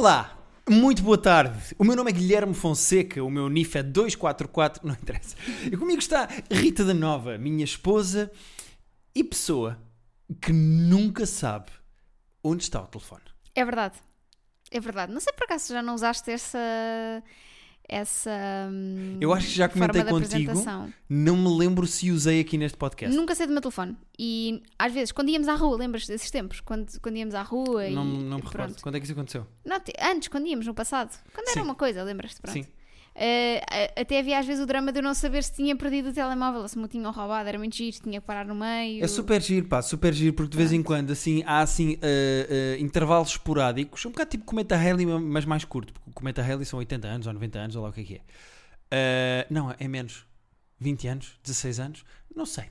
Olá, muito boa tarde. O meu nome é Guilherme Fonseca, o meu NIF é 244, não interessa. E comigo está Rita da Nova, minha esposa e pessoa que nunca sabe onde está o telefone. É verdade. É verdade. Não sei por acaso já não usaste essa. Essa. hum, Eu acho que já comentei contigo, não me lembro se usei aqui neste podcast. Nunca sei do meu telefone. E às vezes, quando íamos à rua, lembras desses tempos? Quando, quando íamos à rua e. Não, não me pronto. recordo. Quando é que isso aconteceu? Não, te- antes, quando íamos no passado. Quando era Sim. uma coisa, lembras-te? Pronto. Sim. A- até havia às vezes o drama de eu não saber se tinha perdido o telemóvel ou se me tinham roubado. Era muito giro, tinha que parar no meio. É super giro, pá, super giro, porque de vez em quando assim, há assim eh, eh, intervalos esporádicos, um bocado tipo Cometa Halley, mas mais curto, porque o Cometa Halley são 80 anos ou 90 anos, ou lá o que é que é. Não, é menos. 20 anos, 16 anos, não sei.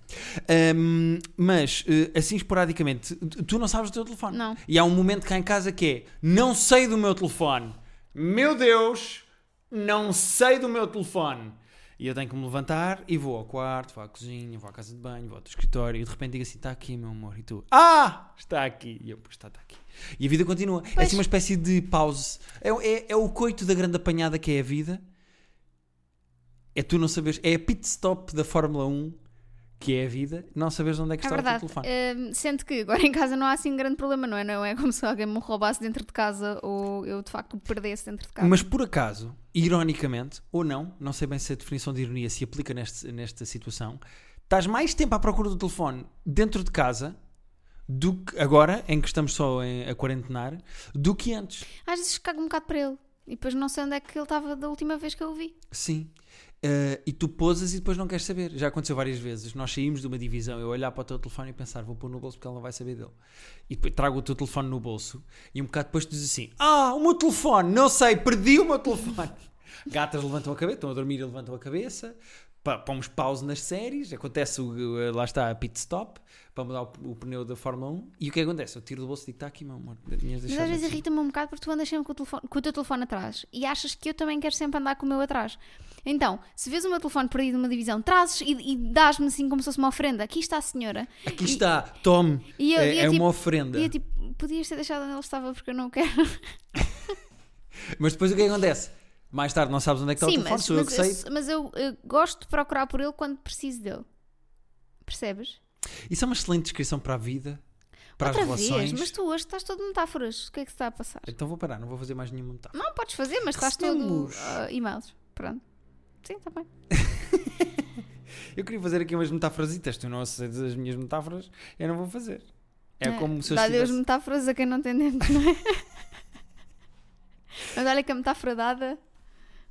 Ahm, mas eh, assim esporadicamente, tu- tu não sabes do teu telefone. Não. E há um momento cá em casa que é: não sei do meu telefone. Meu Deus, não sei do meu telefone. E eu tenho que me levantar e vou ao quarto, vou à cozinha, vou à casa de banho, vou ao escritório e de repente digo assim: está aqui, meu amor. E tu: Ah, está aqui. E eu: Pois está, está aqui. E a vida continua. É Pois. assim uma espécie de pause. É, é, é o coito da grande apanhada que é a vida. É tu não saberes. É a pit stop da Fórmula 1 que é a vida, não saberes onde é que É está o verdade. teu telefone. Hum, sendo que agora em casa não há assim grande problema, não é? Não é como se alguém me roubasse dentro de casa ou eu de facto o perdesse dentro de casa. Mas por acaso, ironicamente, ou não, não sei bem se a definição de ironia se aplica neste, nesta situação, estás mais tempo à procura do telefone dentro de casa do que agora, em que estamos só em- a quarentenar, do que antes. Às vezes cago um bocado para ele e depois não sei onde é que ele estava da última vez que eu o vi. Sim. Eh, e tu posas e depois não queres saber. Já aconteceu várias vezes. Nós saímos de uma divisão, eu olhar para o teu telefone e pensar, vou pôr no bolso porque ele não vai saber dele. E depois trago o teu telefone no bolso e um bocado depois tu dizes assim: Ah, o meu telefone, não sei, perdi o meu telefone. Gatas levantam a cabeça, estão a dormir e levantam a cabeça. Pomos pause nas séries, acontece o, lá está a pit stop para mudar o, o pneu da Fórmula 1. E o que acontece? Eu tiro do bolso e digo: Está aqui, meu amor. Mas às vezes aqui." irrita-me um bocado porque tu andas sempre com o, telefone- com o teu telefone atrás e achas que eu também quero sempre andar com o meu atrás. Então, se vês o meu telefone perdido numa divisão, trazes e, e dás-me assim como se fosse uma ofrenda. Aqui está a senhora. Aqui E- está, tome. E eu- é eu, é tipo- uma ofrenda. E eu tipo, podias ter deixado onde ele estava porque eu não quero. Mas depois o que é que acontece? Mais tarde não sabes onde é que está o Sim, telefone, mas, sou eu mas, que sei. mas eu, eu gosto de procurar por ele quando preciso dele. Percebes? Isso é uma excelente descrição para a vida, para Outra as relações. vez, mas tu hoje estás todo metáforas. O que é que se está a passar? Então vou parar, não vou fazer mais nenhuma metáfora. Não, podes fazer, mas estás todo Recebemos. ah, e-mails. Pronto. Sim, está bem. Eu queria fazer aqui umas metáforasitas, tu não aceitas as minhas metáforas, eu não vou fazer. É, como se eu Dá Deus estivesse... metáforas a quem não tem não é? Mas olha que a metáfora dada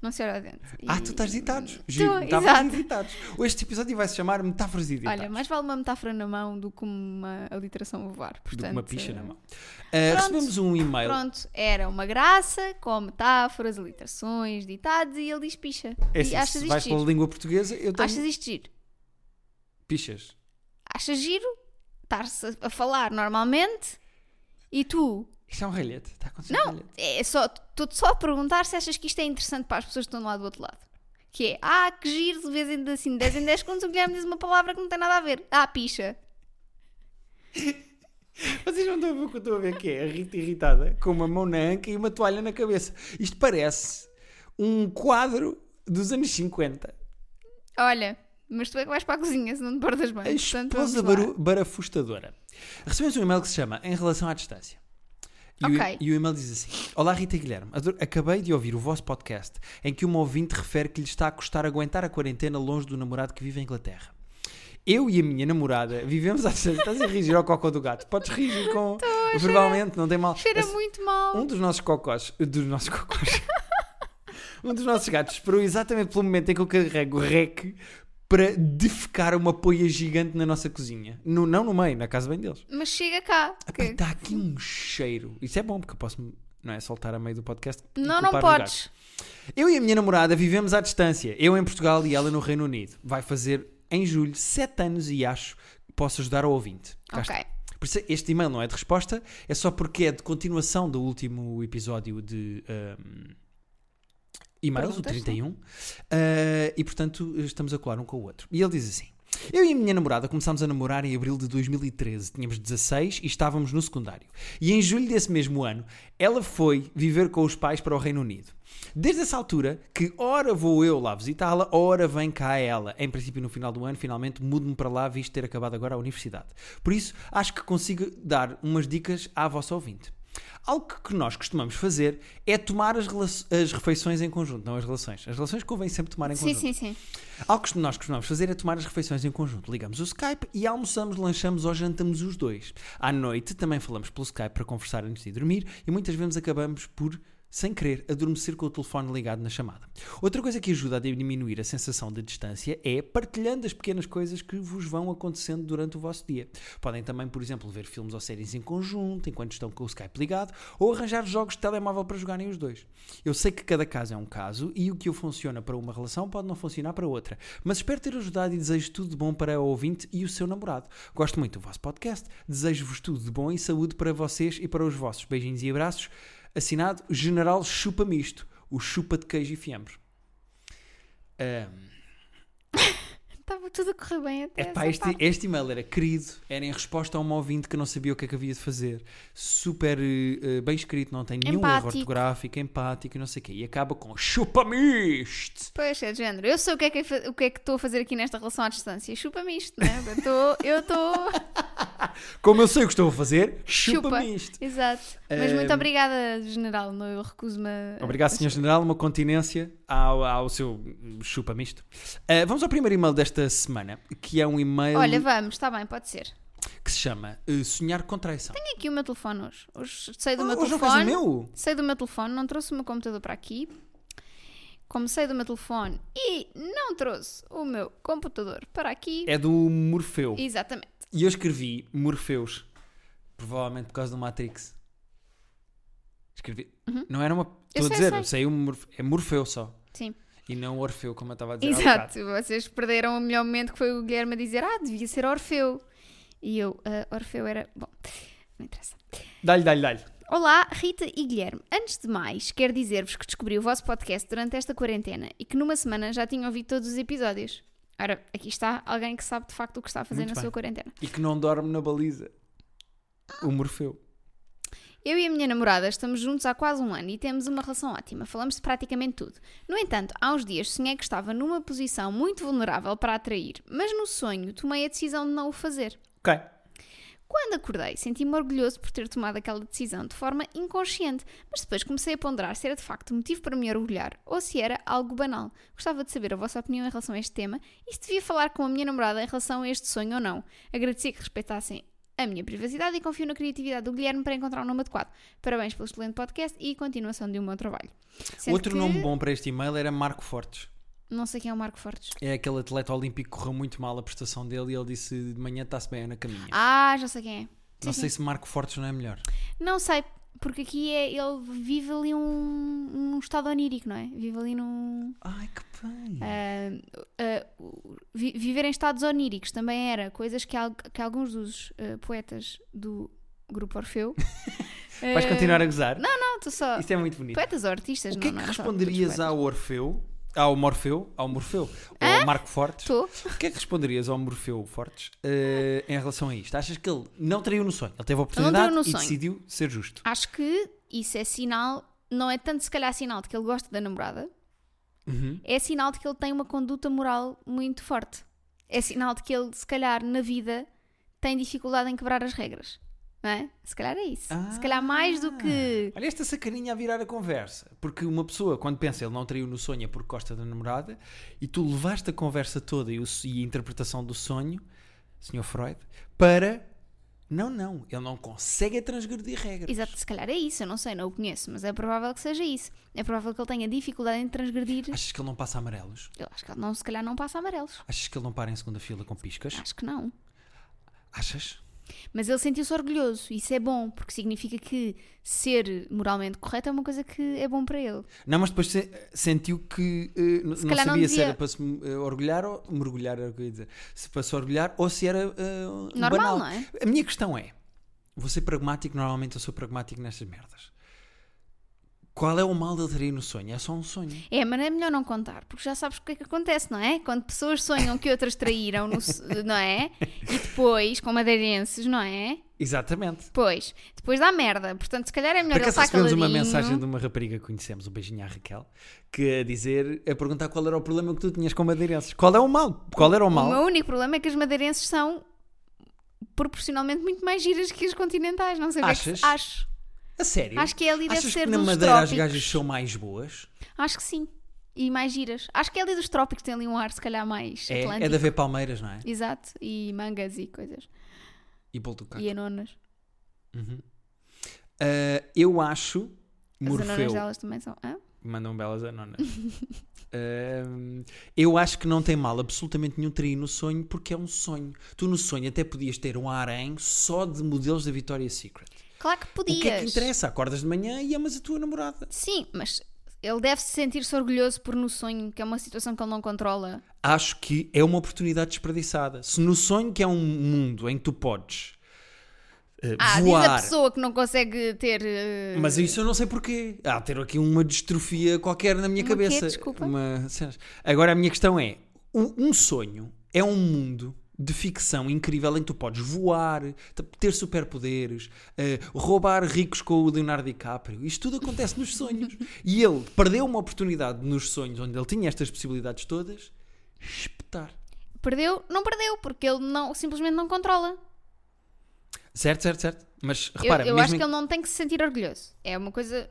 não se olha dente. Ah, E- tu estás ditados. Giro, Estou, metáforas e ditados. Este episódio vai se chamar Metáforas e Ditados. Olha, mais vale uma metáfora na mão do que uma aliteração voar. do Portanto, que uma picha na mão. Uh, pronto. recebemos um e-mail. Pronto, era uma graça com metáforas, aliterações, ditados e ele diz picha. É e assim, achas se vais pela giro? língua portuguesa, eu tenho Achas isto giro? pichas. Achas giro? Estar-se a falar normalmente e tu Isto é um ralhete. Está a acontecer Não, um ralhete. é só, estou-te só a perguntar se achas que isto é interessante para as pessoas que estão lá do outro lado. Que é, ah, que giro, de vez em assim, 10 em 10 segundos o Guilherme diz uma palavra que não tem nada a ver. Ah, picha. Vocês não estão a ver o que eu estou a ver que é a Rita irritada com uma mão na anca e uma toalha na cabeça. Isto parece um quadro dos anos 50. Olha, mas tu é que vais para a cozinha, se não te portas bem. A esposa barafustadora. Recebemos um e-mail que se chama Em Relação à Distância. E, o, Ok. e o e-mail diz assim: Olá Rita e Guilherme, acabei de ouvir o vosso podcast em que uma ouvinte refere que lhe está a custar aguentar a quarentena longe do namorado que vive em Inglaterra. Eu e a minha namorada vivemos à distância. Estás a rir ao cocó do gato. Podes rir com, verbalmente, não tem mal. Cheira Esse- muito mal. um dos nossos cocós, dos nossos cocós, um dos nossos gatos esperou exatamente pelo momento em que eu carrego o rec para defecar uma poia gigante na nossa cozinha. No, não no meio, na casa bem deles. Mas chega cá. que- Está aqui um cheiro. Isso é bom, porque eu posso, não é, soltar a meio do podcast. Não, não podes. Eu e a minha namorada vivemos à distância. Eu em Portugal e ela no Reino Unido. Vai fazer em julho sete anos e acho que posso ajudar ao ouvinte. Cá Ok. está. Por isso, este e-mail não é de resposta, é só porque é de continuação do último episódio de ahm, e-mails, o Perguntas, 31. Ah, e portanto, estamos a colar um com o outro. E ele diz assim: Eu e a minha namorada começámos a namorar em abril de 2013. Tínhamos 16 e estávamos no secundário. E em julho desse mesmo ano, ela foi viver com os pais para o Reino Unido. Desde essa altura, que ora vou eu lá visitá-la, ora vem cá ela. Em princípio, no final do ano, finalmente mudo-me para lá, visto ter acabado agora a universidade. Por isso, acho que consigo dar umas dicas à vossa ouvinte. Algo que nós costumamos fazer é tomar as, as refeições em conjunto, não as relações. As relações convém sempre tomar em Sim, conjunto. sim, sim. Algo que nós costumamos fazer é tomar as refeições em conjunto. Ligamos o Skype e almoçamos, lanchamos ou jantamos os dois. À noite também falamos pelo Skype para conversar antes de dormir e muitas vezes acabamos por, sem querer, adormecer com o telefone ligado na chamada. Outra coisa que ajuda a diminuir a sensação de distância é partilhando as pequenas coisas que vos vão acontecendo durante o vosso dia. Podem também, por exemplo, ver filmes ou séries em conjunto enquanto estão com o Skype ligado ou arranjar jogos de telemóvel para jogarem os dois. Eu sei que cada caso é um caso e o que funciona para uma relação pode não funcionar para outra, mas espero ter ajudado e desejo tudo de bom para o ouvinte e o seu namorado. Gosto muito do vosso podcast, desejo-vos tudo de bom e saúde para vocês e para os vossos. Beijinhos e abraços. Assinado General Chupa Misto, o chupa de queijo e fiambre. Estava tudo a correr bem até Epá, essa este, parte. este e-mail era querido, era em resposta a uma ouvinte que não sabia o que é que havia de fazer. Super eh, bem escrito, não tem nenhum erro Empático. ortográfico, empático e não sei o quê. E acaba com chupa-me isto. Pois é, de género. Eu sei o que é que, o que é que estou a fazer aqui nesta relação à distância. Chupa-me isto, né? Eu estou. Eu estou. Como eu sei o que estou a fazer, Chupa. chupa-me isto. Exato. Mas muito obrigada, general. Não, eu recuso-me. Obrigado, Sr. General. Uma continência ao, ao seu chupa-me isto. Eh, vamos ao primeiro e-mail desta semana, que é um e-mail Olha, vamos, está bem, pode ser. que se chama eh, Sonhar com Traição. Tenho aqui o meu telefone hoje. Hoje sei do Ah, meu hoje não fez telefone. o meu? Sei do meu telefone, não trouxe o meu computador para aqui. Como sei do meu telefone e não trouxe o meu computador para aqui. É do Morfeu. Exatamente. E eu escrevi Morfeus, provavelmente por causa do Matrix. Escrevi. Não era uma. Uhum. Estou a sei, dizer, sei. um Morfe- é Morfeu só. Sim. E não Orfeu, como eu estava a dizer. Exato. Vocês perderam o melhor momento que foi o Guilherme a dizer: Ah, devia ser Orfeu. E eu, ah, Orfeu era. Bom, não interessa. Dá-lhe, dá-lhe, dá-lhe. Olá, Rita e Guilherme. Antes de mais, quero dizer-vos que descobri o vosso podcast durante esta quarentena e que numa semana já tinha ouvido todos os episódios. Ora, aqui está alguém que sabe de facto o que está a fazer Muito na bem. sua quarentena. E que não dorme na baliza. O Morfeu. Eu e a minha namorada estamos juntos há quase um ano e temos uma relação ótima. Falamos de praticamente tudo. No entanto, há uns dias sonhei que estava numa posição muito vulnerável para atrair, mas no sonho tomei a decisão de não o fazer. Ok. Quando acordei, senti-me orgulhoso por ter tomado aquela decisão de forma inconsciente, mas depois comecei a ponderar se era de facto motivo para me orgulhar ou se era algo banal. Gostava de saber a vossa opinião em relação a este tema e se devia falar com a minha namorada em relação a este sonho ou não. Agradecia que respeitassem a minha privacidade e confio na criatividade do Guilherme para encontrar um nome adequado. Parabéns pelo excelente podcast e continuação de um bom trabalho. Sendo Outro que- nome bom para este e-mail era Marco Fortes. Não sei quem é o Marco Fortes. É aquele atleta olímpico que correu muito mal a prestação dele e ele disse de manhã está-se bem é na caminha. Ah, já sei quem é. Sim, não sim. sei se Marco Fortes não é melhor. Não sei, porque aqui é, ele vive ali um, um estado onírico, não é? Vive ali num. Ai, que bem. ah, o- vi- viver em estados oníricos também era coisas que, al- que alguns dos ah, poetas do grupo Orfeu. Vais continuar a gozar? Não, estou só. Isto é muito bonito. Poetas ou artistas, O que é não, que não, responderias ao Orfeu, ao Morfeu, ao Morfeu, ou ao Marco Fortes? Estou. O que é que responderias ao Morfeu Fortes eh, em relação a isto? Achas que ele não traiu no sonho? Ele teve a oportunidade no e sonho. decidiu ser justo. Acho que isso é sinal, não é tanto se calhar sinal de que ele gosta da namorada, Uhum. é sinal de que ele tem uma conduta moral muito forte. É sinal de que ele, se calhar, na vida tem dificuldade em quebrar as regras. Não é? Se calhar é isso. Se calhar mais do que. Olha esta sacaninha a virar a conversa. Porque uma pessoa, quando pensa ele não traiu no sonho é porque gosta da namorada, e tu levaste a conversa toda e, o- e a interpretação do sonho, Sr. Freud, para. Não, não, ele não consegue transgredir regras. Exato, se calhar é isso. Eu não sei, não o conheço, mas é provável que seja isso. É provável que ele tenha dificuldade em transgredir. Achas que ele não passa amarelos? Eu acho que ele não, se calhar não passa amarelos. Achas que ele não para em segunda fila com piscas? Acho que não. Achas? Mas ele sentiu-se orgulhoso. Isso é bom, porque significa que ser moralmente correto é uma coisa que é bom para ele. Não, mas depois se- sentiu que eh, n- não calhar não sabia se devia- era para se eh, orgulhar ou mergulhar, era o que eu ia dizer. Se para se orgulhar ou se era eh, Normal, banal. não é? A minha questão é: vou ser pragmático, normalmente eu sou pragmático nestas merdas. Qual é o mal de ele trair no sonho? É só um sonho. É, mas é melhor não contar, porque já sabes o que é que acontece, não é? Quando pessoas sonham que outras traíram, no não é? E depois, com madeirenses, não é? Exatamente. Pois, depois dá merda. Portanto, se calhar é melhor ele acaso estar recebemos caladinho. uma mensagem de uma rapariga que conhecemos, um beijinho à Raquel, que a dizer, a perguntar qual era o problema que tu tinhas com madeirenses. Qual é o mal? Qual era o O mal? meu único problema é que as madeirenses são proporcionalmente muito mais giras que as continentais. Não sei o que é que Achas? Acho. A sério? Acho que ali deve Achas ser que na dos Madeira as trópicos. gajas são mais boas? Acho que sim. E mais giras. Acho que é ali dos trópicos tem ali um ar, se calhar, mais É, atlântico. é de haver palmeiras, não é? Exato. E mangas e coisas. E boltucaco. E anonas. Uhum. Ah, eu acho, As anonas Morfeu, delas também são. Hã? mandam belas anonas. Ah, eu acho que não tem mal absolutamente nenhum trair no sonho porque é um sonho. Tu no sonho até podias ter um harém só de modelos da Victoria's Secret. Claro que podias. O que é que interessa? Acordas de manhã e amas a tua namorada. Sim, mas ele deve se sentir-se orgulhoso por no sonho, que é uma situação que ele não controla. Acho que é uma oportunidade desperdiçada. Se no sonho que é um mundo em que tu podes eh, Ah, voar. diz a pessoa que não consegue ter. eh, Mas isso eu não sei porquê. Há ter aqui uma distrofia qualquer na minha Uma quê? cabeça. Desculpa. Uma-. Agora a minha questão é: um sonho é um mundo de ficção incrível em que tu podes voar, te- ter superpoderes, eh, roubar ricos com o Leonardo DiCaprio. Isto tudo acontece nos sonhos. E ele perdeu uma oportunidade nos sonhos onde ele tinha estas possibilidades todas. Espetar. Perdeu? Não perdeu, porque ele não, simplesmente não controla. Certo, certo, certo. Mas Eu- repara, eu mesmo acho em- que ele não tem que se sentir orgulhoso. É uma coisa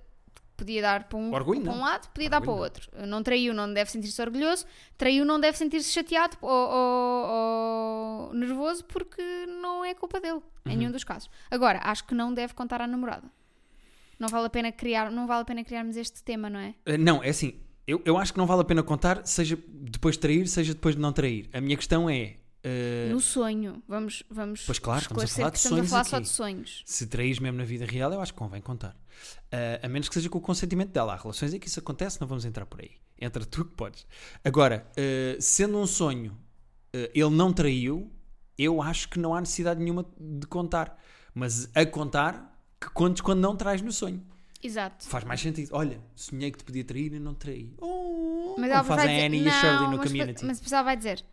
podia dar para um, Orgulho, para um lado, podia dar para o Orgulho, outro. Não traiu, não deve sentir-se orgulhoso. Traiu, não deve sentir-se chateado ou, ou- ou nervoso porque não é culpa dele, em Uhum. nenhum dos casos. Agora, acho que não deve contar à namorada. Não vale a pena criar, não vale a pena criarmos este tema, não é? Uh, Não, é assim. Eu, eu acho que não vale a pena contar, seja depois de trair, seja depois de não trair. A minha questão é: uh, No sonho, vamos, vamos Pois claro, estamos a falar de estamos a sonhos falar só de sonhos. se traís mesmo na vida real, eu acho que convém contar. Uh, a menos que seja com o consentimento dela. Há relações em que isso acontece, não vamos entrar por aí. Entra tu que podes. Agora, uh, sendo um sonho, ele não traiu, eu acho que não há necessidade nenhuma de contar. Mas a contar, que contes quando não traz no sonho. Exato. Faz mais sentido. Olha, sonhei que te podia trair e não traí. Oh, Mas como ela faz a vai dizer, Annie e a Shirley no mas, community. mas ela vai dizer,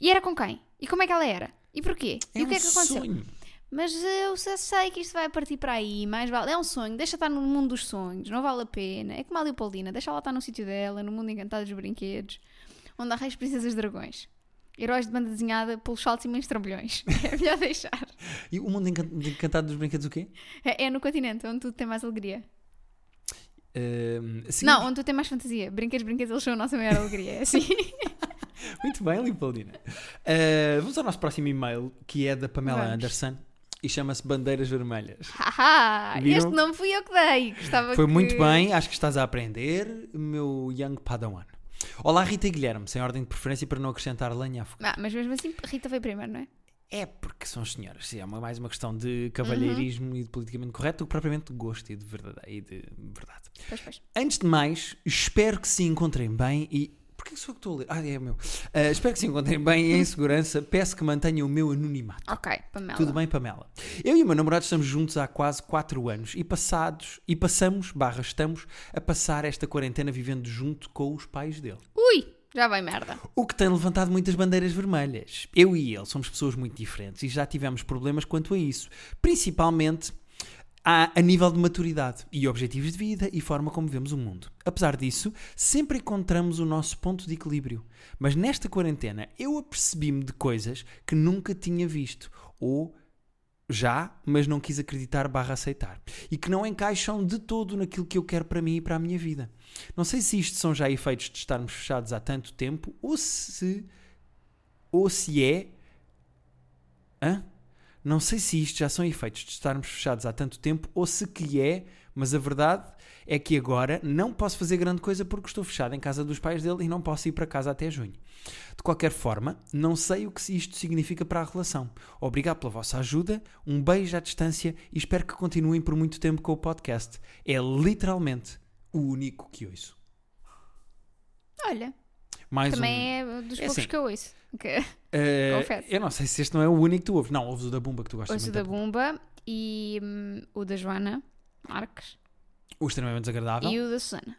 e era com quem? E como é que ela era? E porquê? e o que é que um aconteceu? sonho. Mas eu sei que isto vai partir para aí, mais vale. É um sonho, deixa estar no mundo dos sonhos, não vale a pena. É como a Leopoldina, deixa ela estar no sítio dela, no mundo encantado dos brinquedos, onde há reis, princesas, dragões. Heróis de banda desenhada pelos saltos e mães trambolhões. É melhor deixar. E o mundo encan- encantado dos brinquedos o quê? É, é no continente, onde tudo tem mais alegria. Ahm, sim, Não, onde tudo tem mais fantasia. Brinquedos, brinquedos, eles são a nossa maior alegria. É assim. Muito bem, Leopoldina. Ah, vamos ao nosso próximo e-mail, que é da Pamela Vamos. Anderson e chama-se Bandeiras Vermelhas. Haha, este não fui eu que dei. Gostava Foi que- muito bem, acho que estás a aprender, meu young padawan. Olá, Rita e Guilherme, sem ordem de preferência para não acrescentar lenha à fogueira. Ah, mas mesmo assim, Rita foi primeiro, não é? É porque são as senhoras, sim, é uma- mais uma questão de cavalheirismo e de politicamente correto do que propriamente de gosto e de verdade. E de verdade. Pois, pois. Antes de mais, espero que se encontrem bem e. Porquê que sou eu que estou a ler? Ah, é meu. Ah, espero que se encontrem bem e em segurança. Peço que mantenham o meu anonimato. Ok, Pamela. Tudo bem, Pamela? Eu e o meu namorado estamos juntos há quase 4 anos e passados e passamos, barra, estamos a passar esta quarentena vivendo junto com os pais dele. Ui, já vai merda. O que tem levantado muitas bandeiras vermelhas. Eu e ele somos pessoas muito diferentes e já tivemos problemas quanto a isso. Principalmente a, a nível de maturidade e objetivos de vida e forma como vemos o mundo. Apesar disso, sempre encontramos o nosso ponto de equilíbrio. Mas nesta quarentena eu apercebi-me de coisas que nunca tinha visto ou já, mas não quis acreditar barra aceitar. E que não encaixam de todo naquilo que eu quero para mim e para a minha vida. Não sei se isto são já efeitos de estarmos fechados há tanto tempo ou se. ou se é. Hã? Não sei se isto já são efeitos de estarmos fechados há tanto tempo ou se que é, mas a verdade é que agora não posso fazer grande coisa porque estou fechado em casa dos pais dele e não posso ir para casa até junho. De qualquer forma, não sei o que isto significa para a relação. Obrigado pela vossa ajuda, um beijo à distância e espero que continuem por muito tempo com o podcast. É literalmente o único que ouço. Olha, Mais também um. é dos É poucos assim. que eu ouço. Que Eh, confesso. eu não sei se este não é o único que tu ouves. Não, ouves o da Bumba que tu gostas ouço muito. da Bumba e hum, o da Joana Marques. O extremamente desagradável E o da Susana.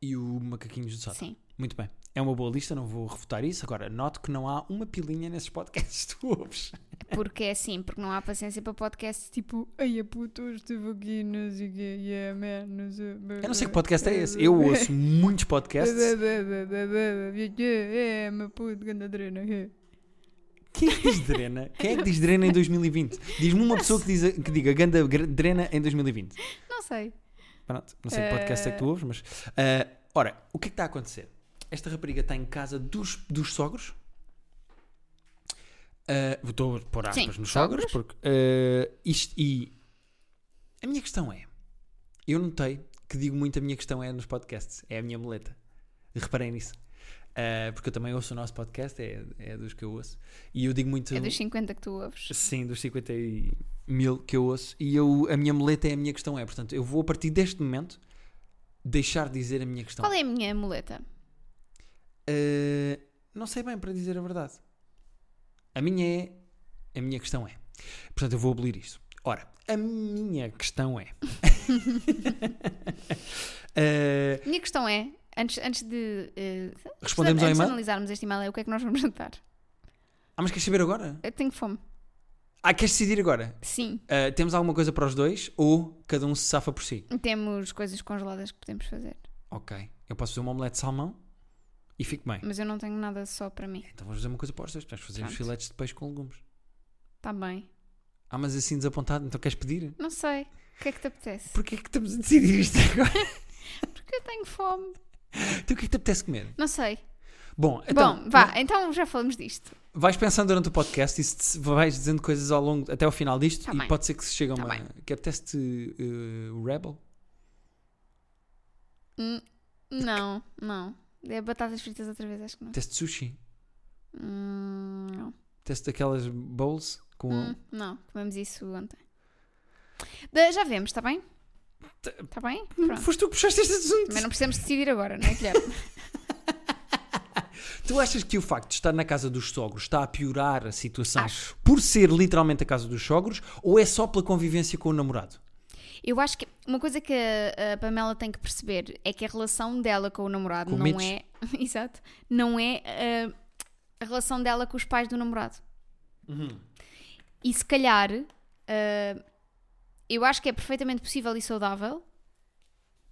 e o macaquinhos do sótão. Sim. Muito bem. É uma boa lista, não vou refutar isso. Agora, noto que não há uma pilinha nesses podcasts que tu ouves. Porque é assim, porque não há paciência para podcasts tipo Ai a puta, hoje estive aqui, não sei o quê, yeah man, não sei Eu não sei que podcast é esse. Eu ouço muitos podcasts. É, meu puto, ganda drena. Quem é que diz drena? Quem é que diz drena em 2020? Diz-me uma pessoa que, diz, que diga ganda drena em 2020. Não sei. Pronto, não sei que podcast é que tu ouves, mas. ah, ora, o que é que está a acontecer? Esta rapariga está em casa dos, dos sogros. Ah, Estou a pôr aspas Sim, nos sogros, sogros. porque. ah, isto, e a minha questão é: eu notei que digo muito a minha questão é nos podcasts, é a minha muleta. Reparei nisso. Ah, porque eu também ouço o nosso podcast, é, é dos que eu ouço. E eu digo muito. É dos 50 que tu ouves. Sim, dos 50 e mil que eu ouço. E eu, a minha muleta é a minha questão é. Portanto, eu vou a partir deste momento deixar de dizer a minha questão. Qual é a minha muleta? Uh, não sei bem para dizer a verdade. A minha é. A minha questão é. Portanto, eu vou abolir isto. Ora, a minha questão é. Uh, minha questão é, antes, antes de. eh, Respondemos ao antes de e-mail? analisarmos este e-mail, é o que é que nós vamos jantar? ah, mas queres saber agora? Eu tenho fome. Ah, queres decidir agora? Sim. Uh, temos alguma coisa para os dois ou cada um se safa por si? Temos coisas congeladas que podemos fazer. Ok. Eu posso fazer uma omelete de salmão e fico bem. Mas eu não tenho nada só para mim. Então vamos fazer uma coisa para os dois. Vamos fazer uns Pronto. filetes de peixe com legumes. Está bem. Ah, mas assim desapontado, então queres pedir? Não sei. O que é que te apetece? Porquê é que estamos a decidir isto agora? Porque eu tenho fome. então o que é que te apetece comer? Não sei. Bom, então Bom, vá, então já falamos disto. vais pensando durante o podcast e se- vais dizendo coisas ao longo, até ao final disto Tá e bem. pode ser que se chegue a Tá uma. bem. que apetece-te uh, Rebel? Hum, Não, não. É batatas fritas outra vez, acho que não. Apetece sushi? Hum, não. Apetece daquelas bowls com. Hum, não, comemos isso ontem. Da- já vemos, está bem? Está bem? Pronto. Foste tu que puxaste este assunto. Também não precisamos decidir agora, não é, Guilherme? Tu achas que o facto de estar na casa dos sogros está a piorar a situação Acho. por ser literalmente a casa dos sogros ou é só pela convivência com o namorado? Eu acho que uma coisa que a, Pamela tem que perceber é que a relação dela com o namorado Com não Mitch. é. Exato. Não é a relação dela com os pais do namorado. E se calhar, ah, eu acho que é perfeitamente possível e saudável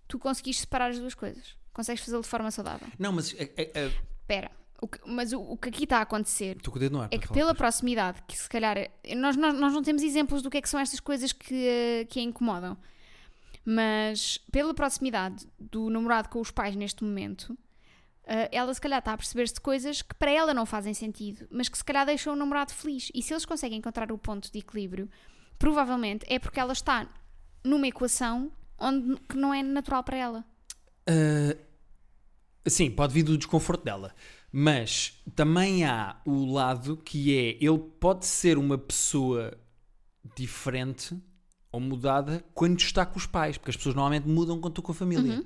tu conseguires separar as duas coisas. Consegues fazê-lo de forma saudável. Não, mas é- é- é- Espera, o que- mas o, o que aqui está a acontecer ar. é que falar pela proximidade, que se calhar nós, nós, nós não temos exemplos do que é que são estas coisas que, eh, que a incomodam, mas pela proximidade do namorado com os pais neste momento, eh, ela se calhar está a perceber-se de coisas que para ela não fazem sentido, mas que se calhar deixam o namorado feliz. E se eles conseguem encontrar o ponto de equilíbrio, provavelmente é porque ela está numa equação onde que não é natural para ela. Ah, sim, pode vir do desconforto dela. Mas também há o lado que é ele pode ser uma pessoa diferente ou mudada quando está com os pais, porque as pessoas normalmente mudam quando estão com a família.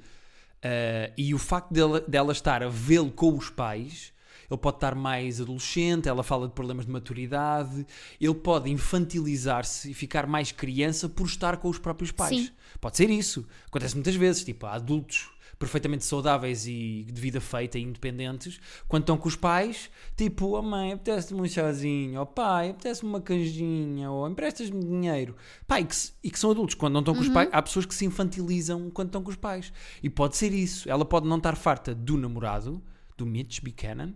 Ah, e o facto dela, dela estar a vê-lo com os pais, ele pode estar mais adolescente, ela fala de problemas de maturidade, ele pode infantilizar-se e ficar mais criança por estar com os próprios pais. Sim. Pode ser isso. Acontece muitas vezes, tipo, há adultos perfeitamente saudáveis e de vida feita e independentes, quando estão com os pais, tipo, oh mãe, apetece-me um chazinho, oh pai, apetece-me uma canjinha, ou emprestas-me dinheiro. Pá, e que, e que são adultos, quando não estão com os pais, há pessoas que se infantilizam quando estão com os pais. E pode ser isso. Ela pode não estar farta do namorado, do Mitch Buchanan,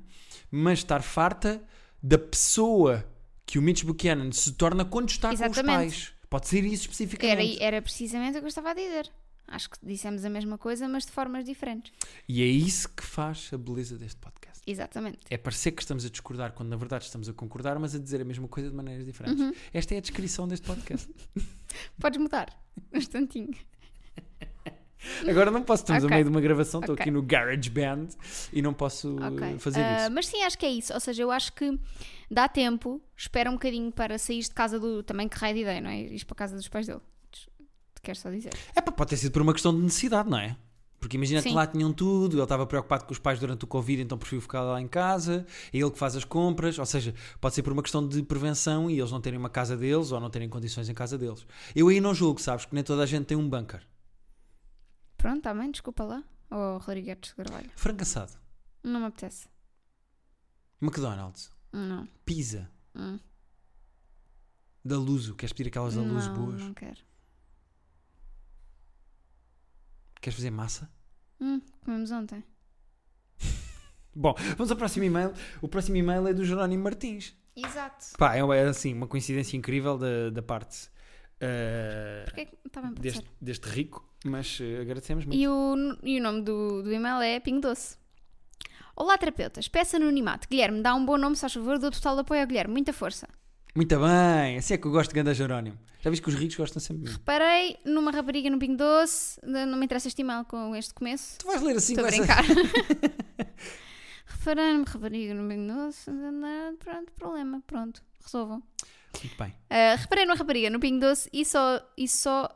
mas estar farta da pessoa que o Mitch Buchanan se torna quando está com os Exatamente. pais. Pode ser isso especificamente. Era, era precisamente o que eu estava a dizer. Acho que dissemos a mesma coisa, mas de formas diferentes. E é isso que faz a beleza deste podcast. Exatamente. É parecer que estamos a discordar quando na verdade estamos a concordar, mas a dizer a mesma coisa de maneiras diferentes. Uhum. Esta é a descrição deste podcast. Podes mudar. Um instantinho. Agora não posso, estamos Ok. a meio de uma gravação, estou Ok. aqui no GarageBand e não posso Ok. uh, fazer Ah, isso. Mas sim, acho que é isso. Ou seja, eu acho que dá tempo, espera um bocadinho para sair de casa do. Também que raio de ideia, não é? Ir para a casa dos pais dele. Quero só dizer. É pá, pode ter sido por uma questão de necessidade, não é? Porque imagina que Sim. lá tinham tudo, ele estava preocupado com os pais durante o Covid, então preferiu ficar lá em casa, é ele que faz as compras, ou seja, pode ser por uma questão de prevenção e eles não terem uma casa deles ou não terem condições em casa deles. Eu aí não julgo, sabes, que nem toda a gente tem um bunker. Pronto, está bem, desculpa lá. Ou Rodrigues de Carvalho. Frango assado. Não me apetece. McDonald's. Não. Pizza. Hum. Da Luso. Queres pedir aquelas da não, boas? não quero. Queres fazer massa? Hum, comemos ontem. Bom, vamos ao próximo e-mail. O próximo e-mail é do Jerónimo Martins. Exato. Pá, é, é assim, uma coincidência incrível da, da parte eh, Porquê que... Está bem, deste, deste rico, mas eh, agradecemos muito. E o, e o nome do, do e-mail é Pingo Doce. Olá, terapeutas. Peço anonimato. Guilherme, dá um bom nome, se faz favor. Dou total apoio ao Guilherme. Muita força. Muito bem, assim é que eu gosto de Ganda Jerónimo. Já viste que os ricos gostam sempre mim. Reparei numa rapariga no Pingo Doce. Não me interessa este e-mail com este começo. Tu vais ler assim Estou a com essa- brincar. Reparei numa rapariga no Pingo Doce. Pronto, problema. Pronto. Resolvam. Muito bem. Uh, reparei numa rapariga no Pingo Doce e só, e só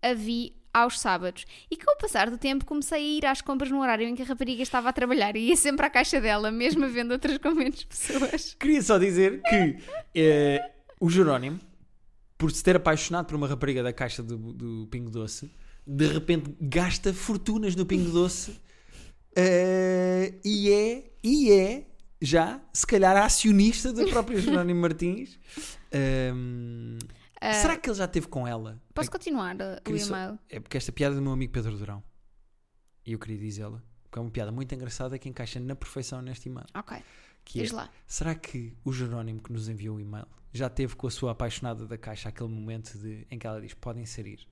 a vi aos sábados. E com o passar do tempo comecei a ir às compras no horário em que a rapariga estava a trabalhar e ia sempre à caixa dela, mesmo havendo outras com menos pessoas. Queria só dizer que eh, o Jerónimo, por se ter apaixonado por uma rapariga da caixa do, do Pingo Doce, de repente gasta fortunas no Pingo Doce eh, e, é, e é já, se calhar, acionista do próprio Jerónimo Martins. Ahm, Uh, será que ele já esteve com ela? Posso continuar uh, o e-mail? É porque esta piada é do meu amigo Pedro Durão. E eu queria dizê-la. Porque é uma piada muito engraçada que encaixa na perfeição neste e-mail. Ok, Que é, diz lá. será que o Jerónimo que nos enviou o e-mail já teve com a sua apaixonada da caixa aquele momento de, em que ela diz podem sair?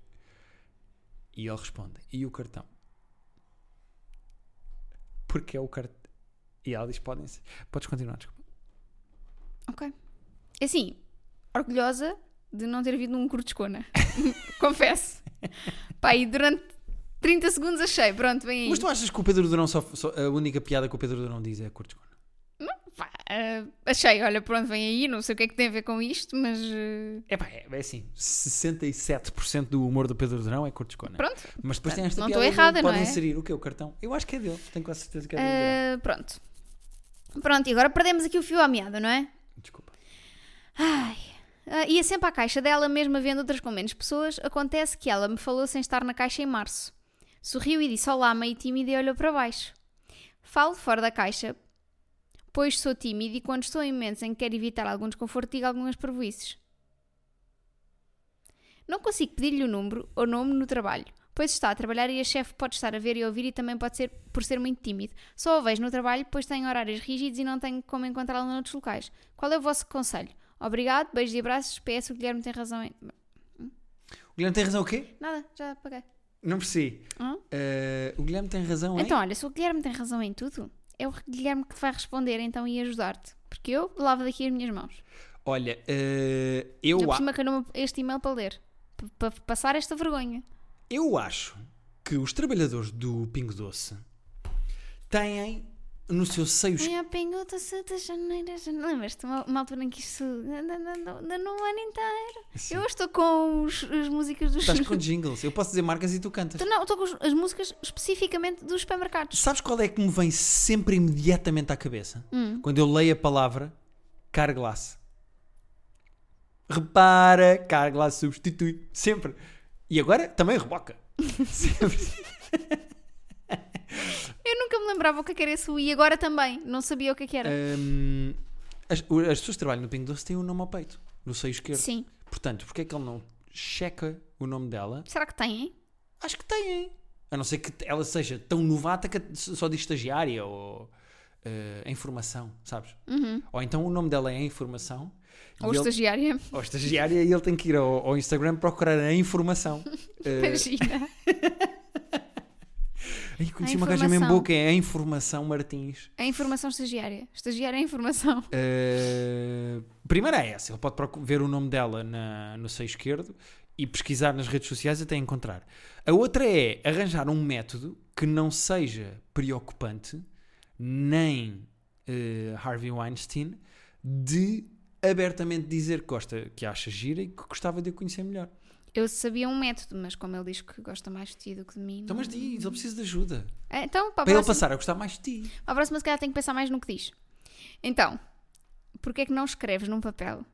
E ele responde, e o cartão? Porque é o cartão. E ela diz podem ser. Podes continuar, desculpa. Ok. Assim, orgulhosa de não ter havido um curto de escona. Confesso. Pá, e durante 30 segundos achei, pronto, vem aí. Mas tu achas que o Pedro Durão só, só- a única piada que o Pedro Durão diz é curto Pá, uh, achei, olha, pronto, vem aí, não sei o que é que tem a ver com isto, mas uh, É pá, é, é assim, 67% do humor do Pedro Durão é curto escona. pronto. Mas depois tem Portanto, esta não piada estou errada, não é? inserir o que o cartão. Eu acho que é dele, tenho quase certeza que é dele. Uh, pronto. Pronto, e agora perdemos aqui o fio à meada, não é? Desculpa. Ai. Ah, ia sempre à caixa dela, mesmo havendo outras com menos pessoas. Acontece que ela me falou sem estar na caixa em março. Sorriu e disse olá, meio tímida, e olhou para baixo. Falo fora da caixa, pois sou tímida e quando estou em momentos em que quero evitar algum desconforto, digo algumas parvoices. Não consigo pedir-lhe o número ou nome no trabalho, pois está a trabalhar e a chefe pode estar a ver e ouvir e também pode ser por ser muito tímido. Só o vejo no trabalho, pois tenho horários rígidos e não tenho como encontrá-lo noutros locais. Qual é o vosso conselho? Obrigado, beijos e abraços. PS, o Guilherme tem razão em... O Guilherme tem razão o quê? Nada, já apaguei. Não percebi. Eh, o Guilherme tem razão, hein? Então, olha, se o Guilherme tem razão em tudo, é o Guilherme que vai responder então e ajudar-te. Porque eu lavo daqui as minhas mãos. Olha, eh, eu, Eu a- que eu este e-mail para ler. Para passar esta vergonha. eu acho que os trabalhadores do Pingo Doce têm no seu seio. Minha pingo doce de janeiro, janeiro. Lembras-te uma, uma altura em que isso no ano inteiro? Sim. Eu estou com os- as músicas dos. Estás com jingles. Eu posso dizer marcas e tu cantas. Não, estou com as músicas especificamente dos supermercados. Sabes qual é que me vem sempre imediatamente à cabeça? Hum. Quando eu leio a palavra carglass. Repara, carglass substitui. Sempre. E agora também reboca. Sempre. Eu nunca me lembrava o que é era esse e agora também. Não sabia o que é era. Hum, as, as pessoas que trabalham no Pingo Doce têm o nome ao peito, no seio esquerdo. Sim. Portanto, porque é que ele não checa o nome dela? Será que hein? Acho que têm. A não ser que ela seja tão novata que só diz estagiária ou eh, em formação, sabes? Uhum. Ou então o nome dela é em formação. e Ou ele- estagiária. ou estagiária e ele tem que ir ao, ao Instagram procurar a informação. Eh, Imagina. ai, conheci A uma gaja mesmo que é a Informação Martins. É informação estagiária. Estagiária é informação. Uh, primeiro é essa, ele pode ver o nome dela na- no seio esquerdo e pesquisar nas redes sociais até encontrar. A outra é arranjar um método que não seja preocupante, nem uh, Harvey Weinstein, de abertamente dizer que gosta, que acha gira e que gostava de a conhecer melhor. Eu sabia um método, mas como ele diz que gosta mais de ti do que de mim. Então, mas diz, ele precisa de ajuda. É, Então, para Para ele próxima, passar a gostar mais de ti. para a próxima, se calhar, tenho que pensar mais no que diz. Então, porquê é que não escreves num papel?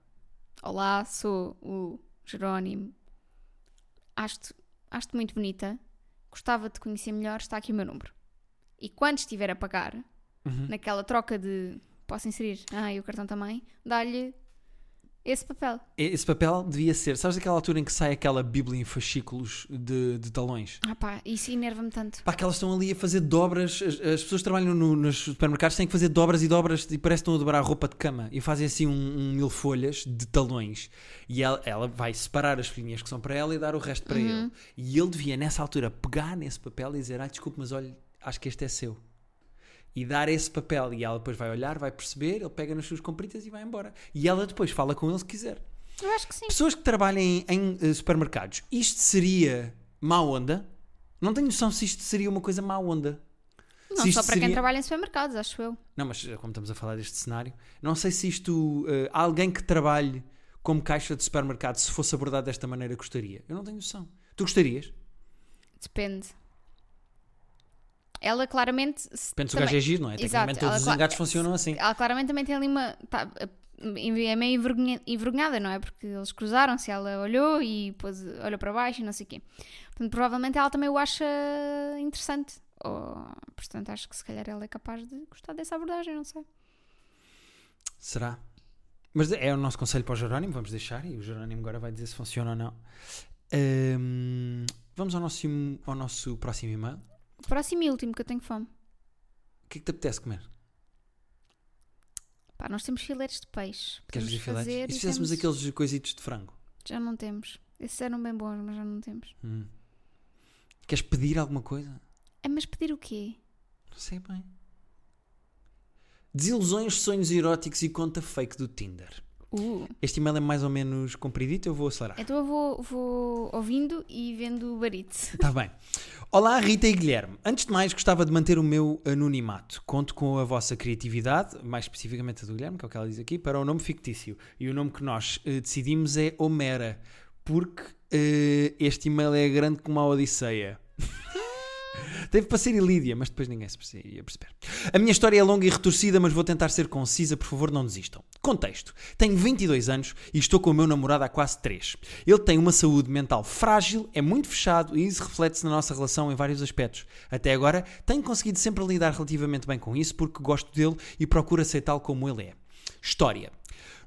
Olá, sou o Jerónimo. Acho-te acho muito bonita. gostava de conhecer melhor, está aqui o meu número. E quando estiver a pagar, Uhum. naquela troca de posso inserir, ah, e o cartão também, dá-lhe esse papel. Esse papel devia ser, sabes aquela altura em que sai aquela bíblia em fascículos de, de talões? Ah pá, isso enerva-me tanto. Pá, que elas estão ali a fazer dobras, as, as pessoas que trabalham no- nos supermercados têm que fazer dobras e dobras e parece que estão a dobrar a roupa de cama e fazem assim um, um mil folhas de talões e ela, ela vai separar as folhinhas que são para ela e dar o resto para ele. E ele devia nessa altura pegar nesse papel e dizer, ah desculpe, mas olha, acho que este é seu. E dar esse papel e ela depois vai olhar, vai perceber, ele pega nas suas compritas e vai embora. E ela depois fala com ele se quiser. Eu acho que sim. Pessoas que trabalhem em, eh, supermercados, isto seria má onda? Não tenho noção se isto seria uma coisa má onda. Não só para quem seria- trabalha em supermercados, acho eu. Não, mas eh, como estamos a falar deste cenário, não sei se isto. há alguém que trabalhe como caixa de supermercado, se fosse abordado desta maneira, gostaria. Eu não tenho noção. Tu gostarias? Depende. Ela claramente. se Depende se o gajo é giro, não é? Exato, Tecnicamente todos os engates funcionam assim. Ela claramente também tem ali uma. Tá, é meio envergonha- envergonhada, não é? Porque eles cruzaram-se, ela olhou e pôs, olhou para baixo e não sei o quê. Portanto, provavelmente ela também o acha interessante. Ou, portanto, acho que se calhar ela é capaz de gostar dessa abordagem, não sei. Será? Mas é o nosso conselho para o Jerónimo, vamos deixar, e o Jerónimo agora vai dizer se funciona ou não. Ahm, vamos ao nosso, ao nosso próximo e-mail. Próximo e último, que eu tenho fome. O que é que te apetece comer? Pá, nós temos filetes de peixe. Queres dizer filetes? fazer E se fizéssemos temos- aqueles coisitos de frango? Já não temos. Esses eram bem bons, mas já não temos. Hum. Queres pedir alguma coisa? É, mas pedir o quê? Não sei bem. Desilusões, sonhos eróticos e conta fake do Tinder. Uh. Este e-mail é mais ou menos compridito, eu vou acelerar. Então eu vou, vou ouvindo e vendo o barite. Está bem. Olá, Rita e Guilherme. Antes de mais, gostava de manter o meu anonimato. Conto com a vossa criatividade, mais especificamente a do Guilherme, que é o que ela diz aqui, para o nome fictício. E o nome que nós eh, decidimos é Homera, porque eh, este e-mail é grande como a Odisseia. Teve para ser Ilídia, mas depois ninguém se ia perceber. A minha história é longa e retorcida, mas vou tentar ser concisa, por favor, não desistam. Contexto: tenho 22 anos e estou com o meu namorado há quase 3. Ele tem uma saúde mental frágil, é muito fechado e isso reflete-se na nossa relação em vários aspectos. Até agora, tenho conseguido sempre lidar relativamente bem com isso porque gosto dele e procuro aceitá-lo como ele é. História.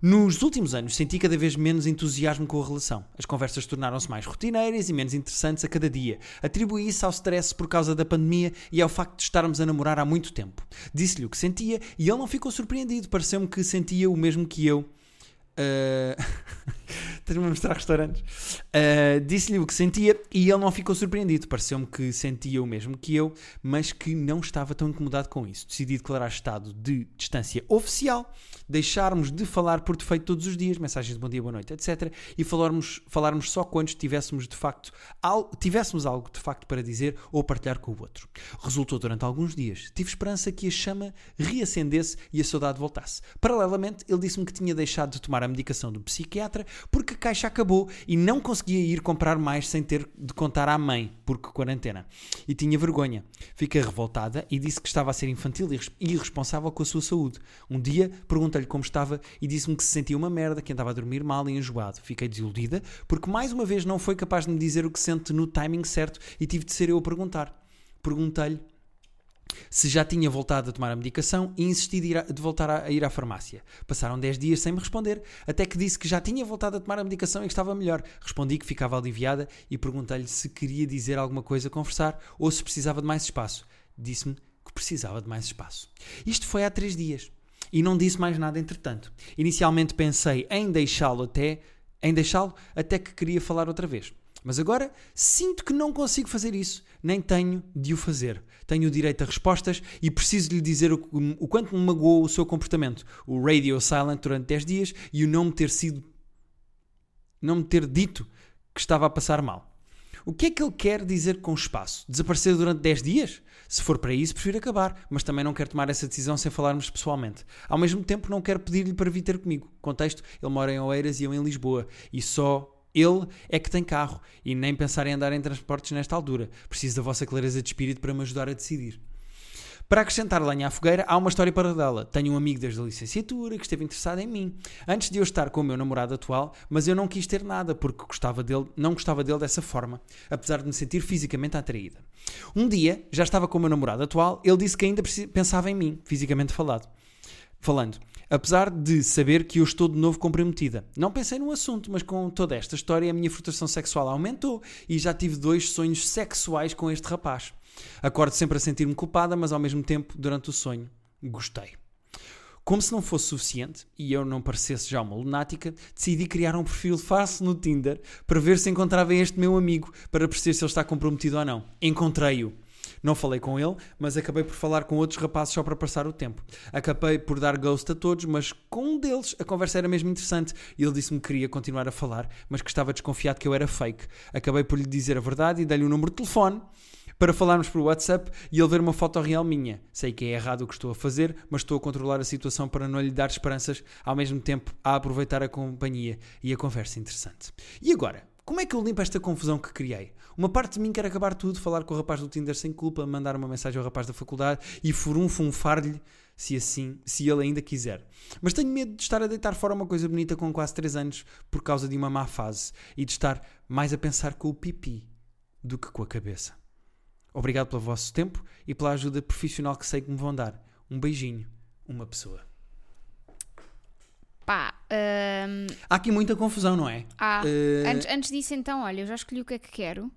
Nos últimos anos senti cada vez menos entusiasmo com a relação. As conversas tornaram-se mais rotineiras e menos interessantes a cada dia. Atribuí isso ao stress por causa da pandemia e ao facto de estarmos a namorar há muito tempo. Disse-lhe o que sentia e ele não ficou surpreendido. Pareceu-me que sentia o mesmo que eu. Uh... Estás-me a mostrar restaurantes. Uh, Disse-lhe o que sentia e ele não ficou surpreendido. Pareceu-me que sentia o mesmo que eu, mas que não estava tão incomodado com isso. Decidi declarar estado de distância oficial, deixarmos de falar por defeito todos os dias, mensagens de bom dia, boa noite, etc. E falarmos, falarmos só quando tivéssemos de facto tivéssemos algo de facto para dizer ou partilhar com o outro. Resultou durante alguns dias. Tive esperança que a chama reacendesse e a saudade voltasse. Paralelamente, ele disse-me que tinha deixado de tomar a medicação do psiquiatra porque caixa acabou e não conseguia ir comprar mais sem ter de contar à mãe, porque quarentena. E tinha vergonha. Fiquei revoltada e disse que estava a ser infantil e irres- irresponsável com a sua saúde. Um dia perguntei-lhe como estava e disse-me que se sentia uma merda, que andava a dormir mal e enjoado. Fiquei desiludida porque mais uma vez não foi capaz de me dizer o que sente no timing certo e tive de ser eu a perguntar. Perguntei-lhe se já tinha voltado a tomar a medicação e insisti de, ir a- de voltar a, a ir à farmácia. Passaram 10 dias sem me responder, até que disse que já tinha voltado a tomar a medicação e que estava melhor. Respondi que ficava aliviada e perguntei-lhe se queria dizer alguma coisa, conversar ou se precisava de mais espaço. Disse-me que precisava de mais espaço. Isto foi há 3 dias e não disse mais nada entretanto. Inicialmente pensei em deixá-lo até em deixá-lo até que queria falar outra vez. Mas agora sinto que não consigo fazer isso, nem tenho de o fazer. Tenho o direito a respostas e preciso lhe dizer o, o quanto me magoou o seu comportamento. O radio silent durante 10 dias e o não me ter sido. não me ter dito que estava a passar mal. O que é que ele quer dizer com espaço? Desaparecer durante 10 dias? Se for para isso, prefiro acabar, mas também não quero tomar essa decisão sem falarmos pessoalmente. Ao mesmo tempo, não quero pedir-lhe para vir ter comigo. Contexto: ele mora em Oeiras e eu em Lisboa, e só ele é que tem carro, e nem pensar em andar em transportes nesta altura. Preciso da vossa clareza de espírito para me ajudar a decidir. Para acrescentar lenha à fogueira, há uma história paralela. Tenho um amigo desde a licenciatura que esteve interessado em mim, antes de eu estar com o meu namorado atual, mas eu não quis ter nada porque gostava dele, não gostava dele dessa forma, apesar de me sentir fisicamente atraída. Um dia, já estava com o meu namorado atual, ele disse que ainda pensava em mim, fisicamente falado. Falando. Apesar de saber que eu estou de novo comprometida. Não pensei no assunto, mas com toda esta história a minha frustração sexual aumentou e já tive dois sonhos sexuais com este rapaz. Acordo sempre a sentir-me culpada, mas ao mesmo tempo, durante o sonho, gostei. Como se não fosse suficiente e eu não parecesse já uma lunática, decidi criar um perfil falso no Tinder para ver se encontrava este meu amigo para perceber se ele está comprometido ou não. Encontrei-o. Não falei com ele, mas acabei por falar com outros rapazes só para passar o tempo. Acabei por dar ghost a todos, mas com um deles a conversa era mesmo interessante e ele disse-me que queria continuar a falar, mas que estava desconfiado que eu era fake. Acabei por lhe dizer a verdade e dei-lhe o número de telefone para falarmos por WhatsApp e ele ver uma foto real minha. Sei que é errado o que estou a fazer, mas estou a controlar a situação para não lhe dar esperanças, ao mesmo tempo a aproveitar a companhia e a conversa interessante. E agora? Como é que eu limpo esta confusão que criei? Uma parte de mim quer acabar tudo, falar com o rapaz do Tinder sem culpa, mandar uma mensagem ao rapaz da faculdade e furunfunfar-lhe se assim, se ele ainda quiser. Mas tenho medo de estar a deitar fora uma coisa bonita com quase 3 anos por causa de uma má fase e de estar mais a pensar com o pipi do que com a cabeça. Obrigado pelo vosso tempo e pela ajuda profissional que sei que me vão dar. Um beijinho, uma pessoa. Pá, hum, Há aqui muita confusão, não é? há. Eh, Antes, antes disso, então, olha, eu já escolhi o que é que quero.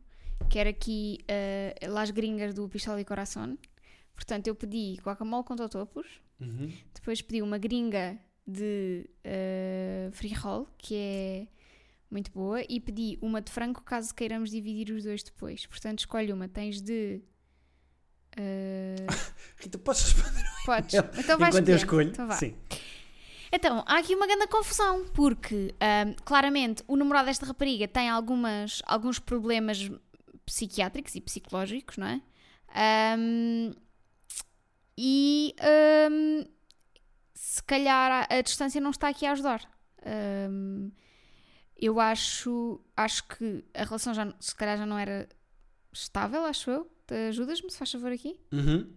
Quero aqui uh, Las Gringas do Pistola e Coração. Portanto, eu pedi guacamole com totopos. uhum. Depois pedi uma gringa de uh, frijol, que é muito boa. E pedi uma de frango, caso queiramos dividir os dois depois. Portanto, escolhe uma. Tens de. Rita, podes responder podes. Então vais enquanto eu escolher. escolho? Então vá. Sim. Então, há aqui uma grande confusão, porque ahm, claramente o namorado desta rapariga tem algumas, alguns problemas psiquiátricos e psicológicos, não é? Ahm, e ahm, se calhar a, a distância não está aqui a ajudar. Eu acho, acho que a relação já, se calhar já não era estável, acho eu. Ajudas-me, se faz favor aqui? Uhum.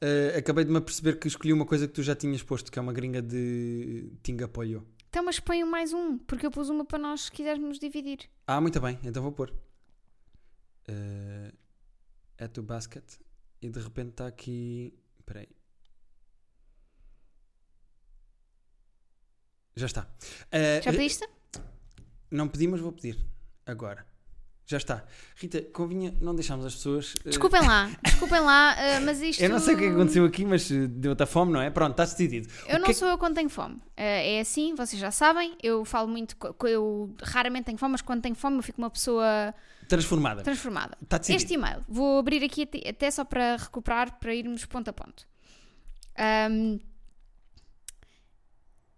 Uh, acabei de me aperceber que escolhi uma coisa que tu já tinhas posto, que é uma gringa de Ting Apoio. Então, mas põe mais um, porque eu pus uma para nós se quisermos dividir. Ah, muito bem, então vou pôr. Uh, at the basket. E de repente está aqui. Espera aí. Já está. Uh, Já pediste? Não pedi, mas vou pedir. Agora. Já está. Rita, convinha não deixarmos as pessoas. uh, Desculpem lá, desculpem lá, uh, mas isto. Eu não sei o que é que aconteceu aqui, mas uh, deu-te a fome, não é? Pronto, está decidido. Eu O não que é sou eu quando tenho fome. Uh, é assim, vocês já sabem. Eu falo muito. Eu raramente tenho fome, mas quando tenho fome eu fico uma pessoa Transformada. transformada. Está decidido. Este e-mail, vou abrir aqui até, só para recuperar, para irmos ponto a ponto. Ahm,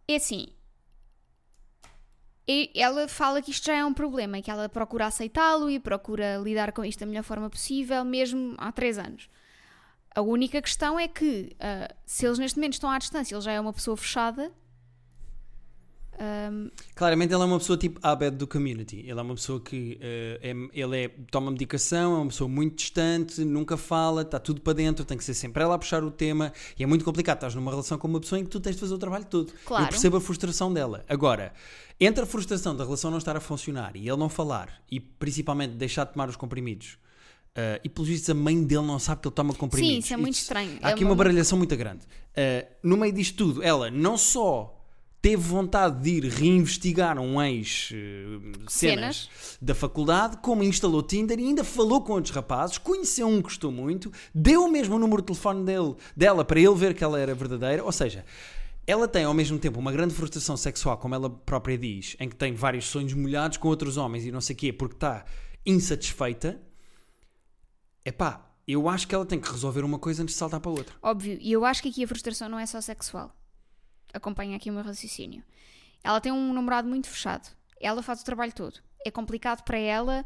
é assim. Ela fala que isto já é um problema, que ela procura aceitá-lo e procura lidar com isto da melhor forma possível, mesmo há três anos. A única questão é que, ah, se eles neste momento estão à distância, ele já é uma pessoa fechada. Ahm, Claramente ele é uma pessoa tipo Abed do community. Ele é uma pessoa que eh, é- ele é, toma medicação, é uma pessoa muito distante, nunca fala, está tudo para dentro, tem que ser sempre ela a puxar o tema e é muito complicado. Estás numa relação com uma pessoa em que tu tens de fazer o trabalho todo. Claro. Eu percebo a frustração dela. Agora, entre a frustração da relação não estar a funcionar e ele não falar e principalmente deixar de tomar os comprimidos. eh, e pelos vistos a mãe dele não sabe que ele toma comprimidos. Sim, isso é muito Isto- estranho. Há É aqui uma- uma baralhação muito grande. Uh, no meio disto tudo, ela não só teve vontade de ir reinvestigar um ex uh, cenas, da faculdade, como instalou Tinder e ainda falou com outros rapazes, conheceu um que gostou muito, deu o mesmo número de telefone dele, dela para ele ver que ela era verdadeira, ou seja, ela tem ao mesmo tempo uma grande frustração sexual, como ela própria diz, em que tem vários sonhos molhados com outros homens e não sei o quê, porque está insatisfeita. Epá, eu acho que ela tem que resolver uma coisa antes de saltar para outra. Óbvio, e eu acho que aqui a frustração não é só sexual. Acompanha aqui o meu raciocínio. Ela tem um namorado muito fechado. Ela faz o trabalho todo. É complicado para ela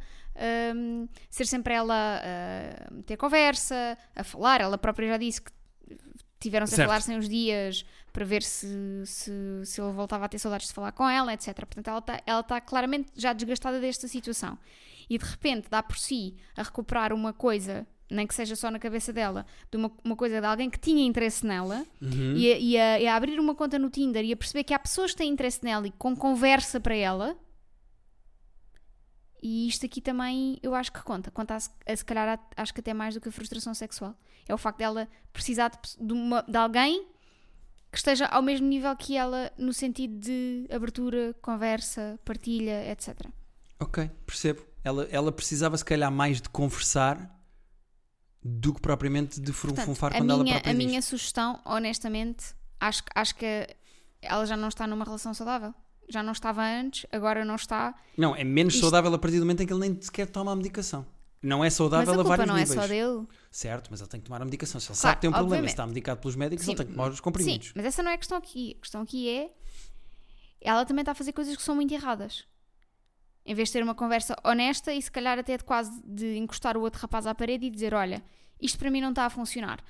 hum, ser sempre ela a ter conversa, a falar. Ela própria já disse que tiveram-se a falar sem uns dias para ver se, se, se ele voltava a ter saudades de falar com ela, etc. Portanto, ela está ela tá claramente já desgastada desta situação. E de repente dá por si a recuperar uma coisa nem que seja só na cabeça dela, de uma, uma coisa de alguém que tinha interesse nela, Uhum. e, a, e a- e a abrir uma conta no Tinder e a perceber que há pessoas que têm interesse nela e com conversa para ela. E isto aqui também eu acho que conta. Conta a, se- a se calhar acho que até mais do que a frustração sexual. É o facto dela precisar de, de uma- de alguém que esteja ao mesmo nível que ela no sentido de abertura, conversa, partilha, etc. Ok, percebo. Ela, ela precisava, se calhar, mais de conversar do que propriamente de a quando ela minha, própria a diz. minha sugestão, honestamente, acho, que- acho que ela já não está numa relação saudável. Já não estava antes, agora não está. Não, é menos Isto- saudável a partir do momento em que ele nem sequer toma a medicação. Não é Mas saudável a a, culpa vários não é níveis. só dele. Certo, mas ele tem que tomar a medicação. Se ele Claro, sabe que tem um problema se está medicado pelos médicos, Sim, ele tem que tomar os comprimidos. Sim, mas essa não é a questão aqui. A questão aqui é. Ela também está a fazer coisas que são muito erradas. Em vez de ter uma conversa honesta e se calhar até de quase de encostar o outro rapaz à parede e dizer: Olha, isto para mim não está a funcionar.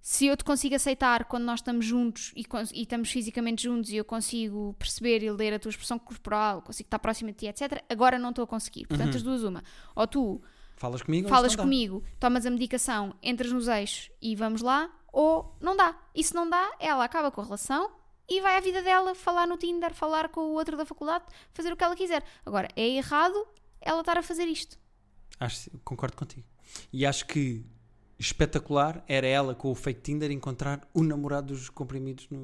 Se eu te consigo aceitar quando nós estamos juntos e, e estamos fisicamente juntos e eu consigo perceber e ler a tua expressão corporal, consigo estar próxima de ti, etc., agora não estou a conseguir. Portanto, Uhum. as duas, uma. Ou tu Falas comigo falas comigo, tomas a medicação, entras nos eixos e vamos lá, ou não dá. E se não dá, ela acaba com a relação e vai à vida dela falar no Tinder, falar com o outro da faculdade, fazer o que ela quiser. Agora, é errado ela estar a fazer isto. Acho, concordo contigo. E acho que espetacular era ela com o fake Tinder encontrar o namorado dos comprimidos no.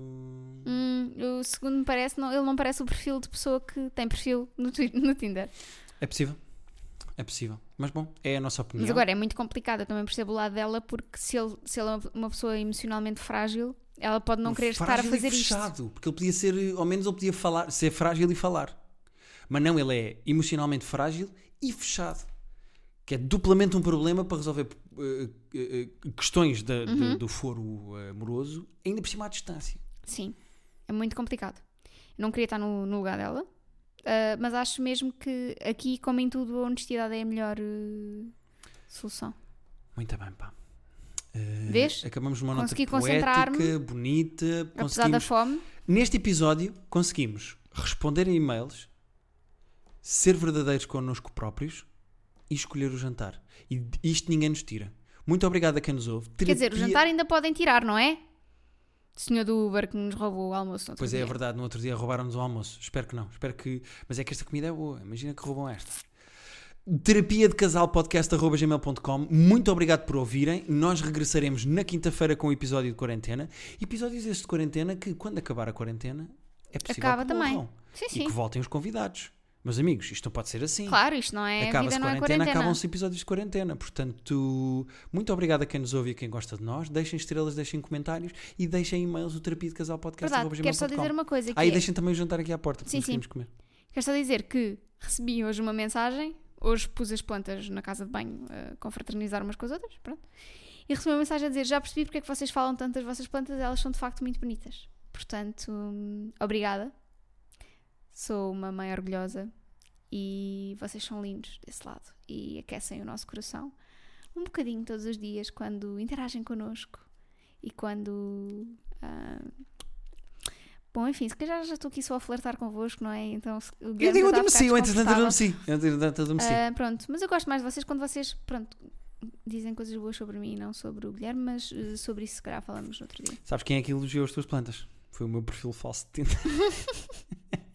Hum, o segundo me parece, não, ele não parece o perfil de pessoa que tem perfil no, no Tinder. É possível. É possível. Mas bom, é a nossa opinião. Mas agora é muito complicado, eu também percebo o lado dela, porque se ele, se ele é uma pessoa emocionalmente frágil, ela pode não querer estar a fazer isto. fechado, Porque ele podia ser, ao menos ele podia falar, ser frágil e falar. Mas não, ele é emocionalmente frágil e fechado. Que é duplamente um problema para resolver eh, eh, questões da- Uhum. do foro amoroso, ainda por cima à distância. Sim, é muito complicado. Eu não queria estar no, no lugar dela, ah, mas acho mesmo que aqui, como em tudo, a honestidade é a melhor solução. Muito bem, pá. Eh, Vês? Acabamos numa Consegui nota poética, bonita. Apesar da fome, neste episódio, conseguimos responder a e-mails, ser verdadeiros connosco próprios e escolher o jantar. E isto ninguém nos tira. Muito obrigado a quem nos ouve. quer dizer, o Terapia- jantar ainda podem tirar, não é? Senhor do Uber que nos roubou o almoço. no outro Pois é, é dia. verdade. No outro dia roubaram-nos o almoço. Espero que não. Espero que. Mas é que esta comida é boa. Imagina que roubam esta. Terapia de casal podcast.gmail.com Muito obrigado por ouvirem. Nós regressaremos na quinta-feira com o episódio de quarentena. Episódios estes de quarentena que, quando acabar a quarentena, é possível Acaba que também. morram. Sim, E sim. que voltem os convidados. Meus amigos, isto não pode ser assim. Claro, isto não é. Acaba-se vida não é quarentena, quarentena. acabam-se episódios de quarentena. Portanto, muito obrigado a quem nos ouve e a quem gosta de nós. Deixem estrelas, deixem comentários e deixem e-mails do terapia de casal Verdade, quero só dizer uma coisa. Que Ah, é- deixem também o jantar aqui à porta, porque Sim, sim. comer. Quero só dizer que recebi hoje uma mensagem. Hoje pus as plantas na casa de banho a confraternizar umas com as outras. Pronto. E recebi uma mensagem a dizer: Já percebi porque é que vocês falam tanto das vossas plantas, elas são de facto muito bonitas. Portanto, obrigada. Sou uma mãe orgulhosa e vocês são lindos desse lado e aquecem o nosso coração um bocadinho todos os dias quando interagem connosco e quando. ah, Bom, enfim, se calhar já estou aqui só a flertar convosco, não é? Então, se- o Eu digo está a adormeci, eu entretanto adormeci. Eu entretanto adormeci. Ah, pronto, mas eu gosto mais de vocês quando vocês, pronto, dizem coisas boas sobre mim, não sobre o Guilherme, mas eh, sobre isso se calhar falamos no outro dia. Sabes quem é que elogiou as tuas plantas? Foi o meu perfil falso de Tinder.